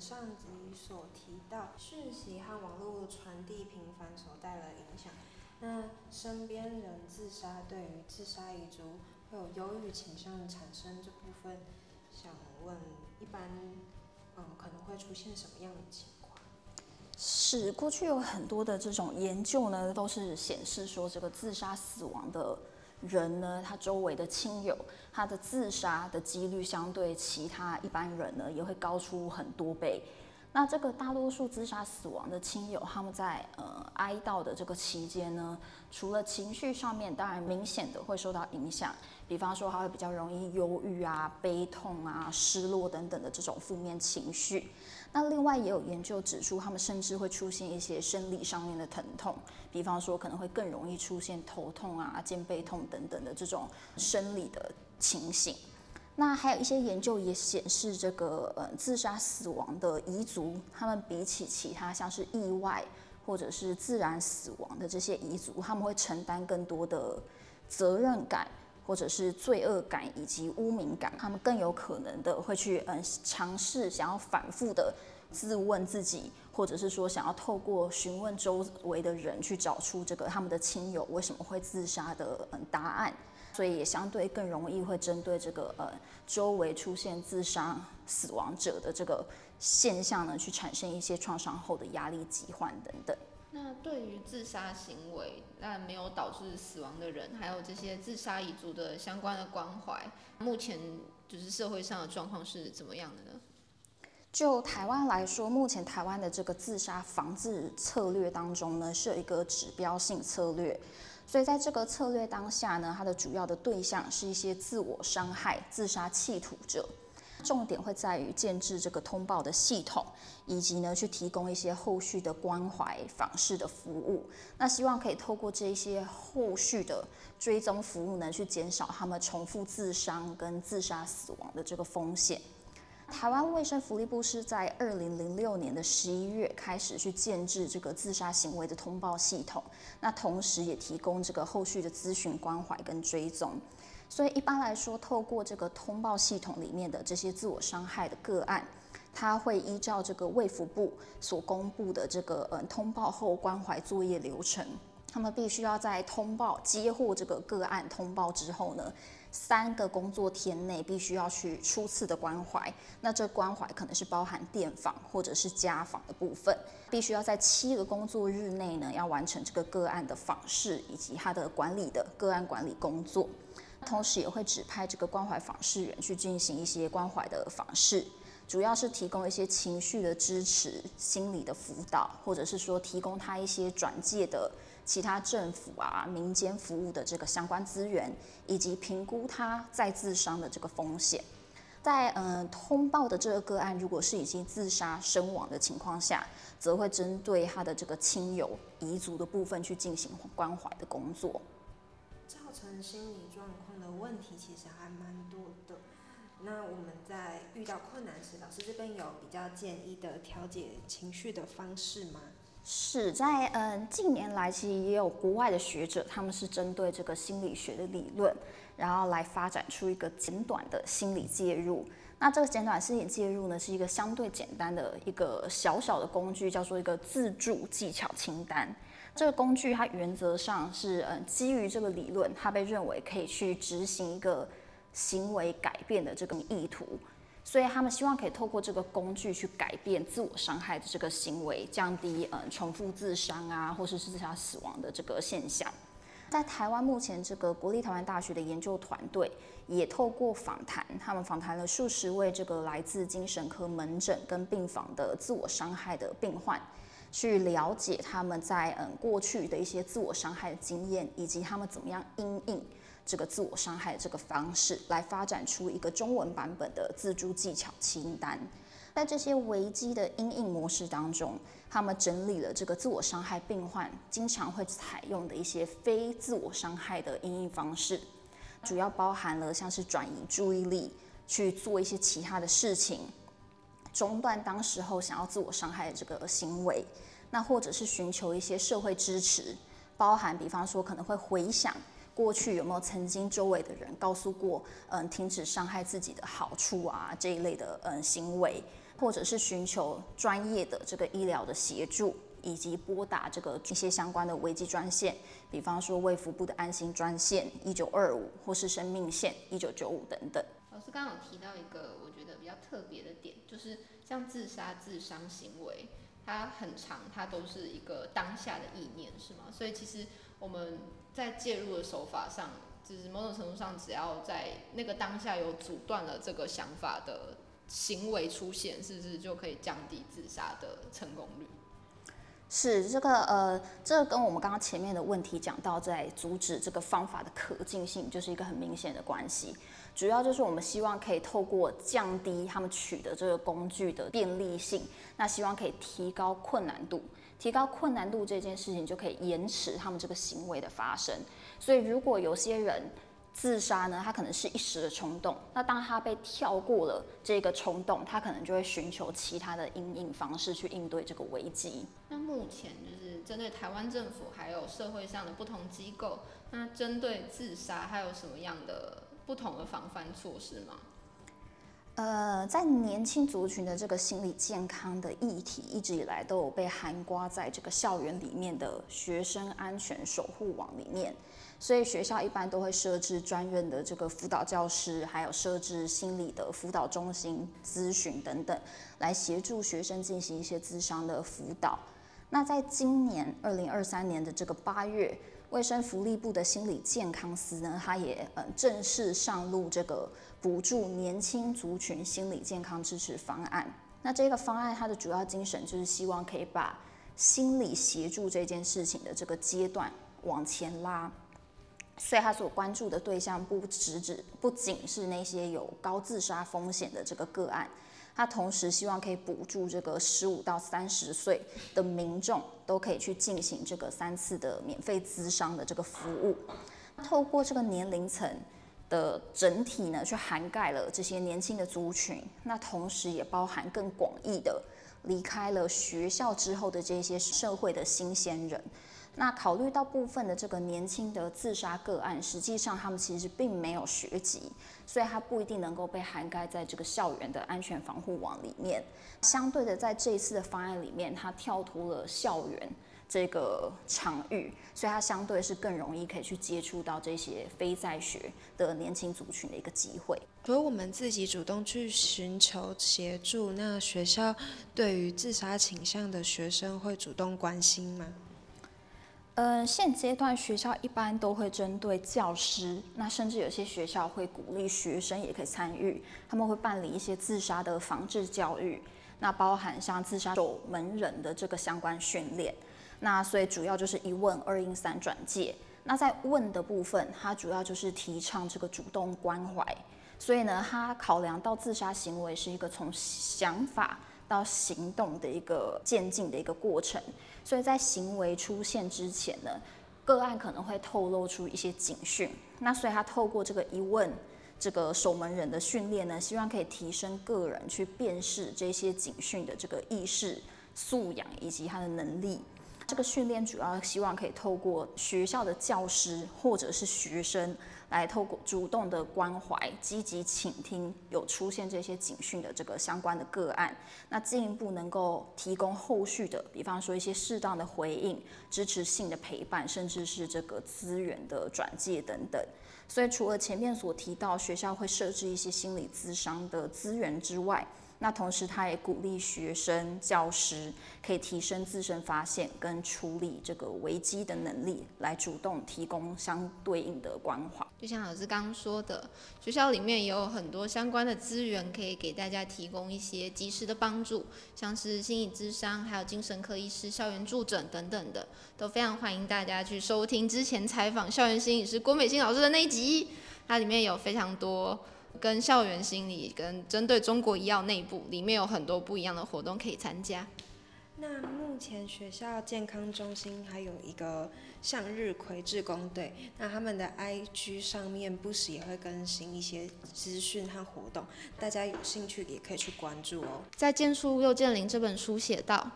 上集所提到，讯息和网络传递频繁所带来的影响。那身边人自杀，对于自杀遗族会有忧郁倾向产生这部分，想问一般，嗯，可能会出现什么样的情况？是过去有很多的这种研究呢，都是显示说，这个自杀死亡的人呢，他周围的亲友，他的自杀的几率相对其他一般人呢，也会高出很多倍。那这个大多数自杀死亡的亲友，他们在呃哀悼的这个期间呢，除了情绪上面当然明显的会受到影响，比方说他会比较容易忧郁啊、悲痛啊、失落等等的这种负面情绪。那另外也有研究指出，他们甚至会出现一些生理上面的疼痛，比方说可能会更容易出现头痛啊、肩背痛等等的这种生理的情形。那还有一些研究也显示，这个呃自杀死亡的遗族，他们比起其他像是意外或者是自然死亡的这些遗族，他们会承担更多的责任感，或者是罪恶感以及污名感，他们更有可能的会去嗯尝试想要反复的自问自己，或者是说想要透过询问周围的人去找出这个他们的亲友为什么会自杀的嗯答案。所以也相对更容易会针对这个呃周围出现自杀死亡者的这个现象呢，去产生一些创伤后的压力疾患等等。那对于自杀行为那没有导致死亡的人，还有这些自杀遗族的相关的关怀，目前就是社会上的状况是怎么样的呢？就台湾来说，目前台湾的这个自杀防治策略当中呢，是有一个指标性策略。所以在这个策略当下呢，它的主要的对象是一些自我伤害、自杀企图者，重点会在于建置这个通报的系统，以及呢去提供一些后续的关怀访视的服务。那希望可以透过这些后续的追踪服务呢，去减少他们重复自伤跟自杀死亡的这个风险。台湾卫生福利部是在二零零六年的十一月开始去建置这个自杀行为的通报系统，那同时也提供这个后续的咨询关怀跟追踪。所以一般来说，透过这个通报系统里面的这些自我伤害的个案，它会依照这个卫福部所公布的这个嗯通报后关怀作业流程，他们必须要在通报接获这个个案通报之后呢，三个工作天内必须要去初次的关怀，那这关怀可能是包含电访或者是家访的部分，必须要在七个工作日内呢，要完成这个个案的访视以及他的管理的个案管理工作，同时也会指派这个关怀访视员去进行一些关怀的访视，主要是提供一些情绪的支持、心理的辅导，或者是说提供他一些转介的。其他政府啊、民间服务的这个相关资源，以及评估他再自伤的这个风险，在嗯、通报的这个个案，如果是已经自杀身亡的情况下，则会针对他的这个亲友遗族的部分去进行关怀的工作。造成心理状况的问题其实还蛮多的。那我们在遇到困难时，老师这边有比较建议的调节情绪的方式吗？是在嗯近年来，其实也有国外的学者，他们是针对这个心理学的理论，然后来发展出一个简短的心理介入。那这个简短心理介入呢，是一个相对简单的一个小小的工具，叫做一个自助技巧清单。这个工具它原则上是嗯基于这个理论，它被认为可以去执行一个行为改变的这个意图。所以他们希望可以透过这个工具去改变自我伤害的这个行为，降低嗯重复自伤啊，或是自杀死亡的这个现象。在台湾目前这个国立台湾大学的研究团队也透过访谈，他们访谈了数十位这个来自精神科门诊跟病房的自我伤害的病患，去了解他们在嗯过去的一些自我伤害的经验，以及他们怎么样因应。这个自我伤害这个方式，来发展出一个中文版本的自助技巧清单。在这些危机的因应模式当中，他们整理了这个自我伤害病患经常会采用的一些非自我伤害的因应方式，主要包含了像是转移注意力，去做一些其他的事情，中断当时候想要自我伤害的这个行为，那或者是寻求一些社会支持，包含比方说可能会回想。过去有没有曾经周围的人告诉过，嗯，停止伤害自己的好处啊这一类的嗯行为？或者是寻求专业的这个医疗的协助，以及拨打这个一些相关的危机专线，比方说卫福部的安心专线一九二五，或是生命线一九九五等等。老师刚刚有提到一个我觉得比较特别的点，就是像自杀自伤行为，它很长，它都是一个当下的意念，是吗？所以其实我们在介入的手法上，就是某种程度上，只要在那个当下有阻断了这个想法的。行为出现是不是就可以降低自杀的成功率？是这个呃，这个跟我们刚刚前面的问题讲到，在阻止这个方法的可进性，就是一个很明显的关系。主要就是我们希望可以透过降低他们取得这个工具的便利性，那希望可以提高困难度，提高困难度这件事情就可以延迟他们这个行为的发生。所以如果有些人，自杀呢，他可能是一时的冲动。那当他被跳过了这个冲动，他可能就会寻求其他的因应方式去应对这个危机。那目前就是针对台湾政府还有社会上的不同机构，那针对自杀还有什么样的不同的防范措施吗？呃，在年轻族群的这个心理健康的议题，一直以来都有被涵盖在这个校园里面的学生安全守护网里面。所以学校一般都会设置专任的这个辅导教师，还有设置心理的辅导中心、咨询等等，来协助学生进行一些咨商的辅导。那在今年二零二三年的这个八月，卫生福利部的心理健康司呢，它也嗯正式上路这个补助年轻族群心理健康支持方案。那这个方案它的主要精神就是希望可以把心理协助这件事情的这个阶段往前拉。所以他所关注的对象不只只不仅是那些有高自杀风险的这个个案，他同时希望可以补助这个十五到三十岁的民众都可以去进行这个三次的免费咨商的这个服务。透过这个年龄层的整体呢，去涵盖了这些年轻的族群，那同时也包含更广义的离开了学校之后的这些社会的新鲜人。那考虑到部分的这个年轻的自杀个案，实际上他们其实并没有学籍，所以他不一定能够被涵盖在这个校园的安全防护网里面。相对的，在这一次的方案里面，他跳脱了校园这个场域，所以他相对是更容易可以去接触到这些非在学的年轻族群的一个机会。如果我们自己主动去寻求协助，那学校对于自杀倾向的学生会主动关心吗？呃，现阶段学校一般都会针对教师，那甚至有些学校会鼓励学生也可以参与，他们会办理一些自杀的防治教育，那包含像自杀守门人的这个相关训练，那所以主要就是一问二应三转介，那在问的部分，它主要就是提倡这个主动关怀，所以呢，它考量到自杀行为是一个从想法到行动的一个渐进的一个过程。所以在行为出现之前呢，个案可能会透露出一些警讯。那所以他透过这个一问，这个守门人的训练呢，希望可以提升个人去辨识这些警讯的这个意识素养以及他的能力。这个训练主要希望可以透过学校的教师或者是学生。来透过主动的关怀、积极倾听有出现这些警讯的这个相关的个案，那进一步能够提供后续的，比方说一些适当的回应、支持性的陪伴，甚至是这个资源的转介等等。所以除了前面所提到学校会设置一些心理咨商的资源之外，那同时，他也鼓励学生、教师可以提升自身发现跟处理这个危机的能力，来主动提供相对应的关怀。就像老师刚刚说的，学校里面也有很多相关的资源，可以给大家提供一些及时的帮助，像是心理咨商，还有精神科医师、校园助诊等等的，都非常欢迎大家去收听之前采访校园心理师郭美心老师的那一集，它里面有非常多。跟校园心理，跟针对中国医药内部，里面有很多不一样的活动可以参加。那目前学校健康中心还有一个向日葵志工队，那他们的 IG 上面不时也会更新一些资讯和活动，大家有兴趣也可以去关注哦。在《见树又见林》这本书写道，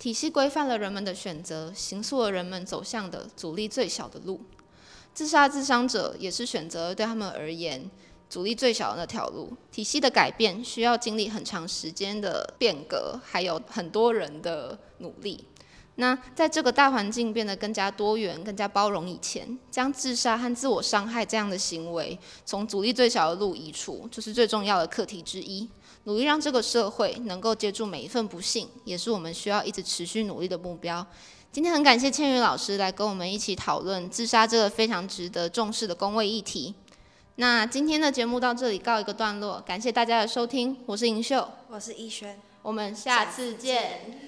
体系规范了人们的选择，形塑了人们走向的阻力最小的路。自杀自伤者也是选择，对他们而言。阻力最小的那条路。体系的改变需要经历很长时间的变革，还有很多人的努力。那在这个大环境变得更加多元、更加包容以前，将自杀和自我伤害这样的行为从阻力最小的路移除，就是最重要的课题之一。努力让这个社会能够接住每一份不幸，也是我们需要一直持续努力的目标。今天很感谢千羽老师来跟我们一起讨论自杀这个非常值得重视的公卫议题。那今天的节目到这里告一个段落，感谢大家的收听，我是银秀，我是逸轩，我们下次见。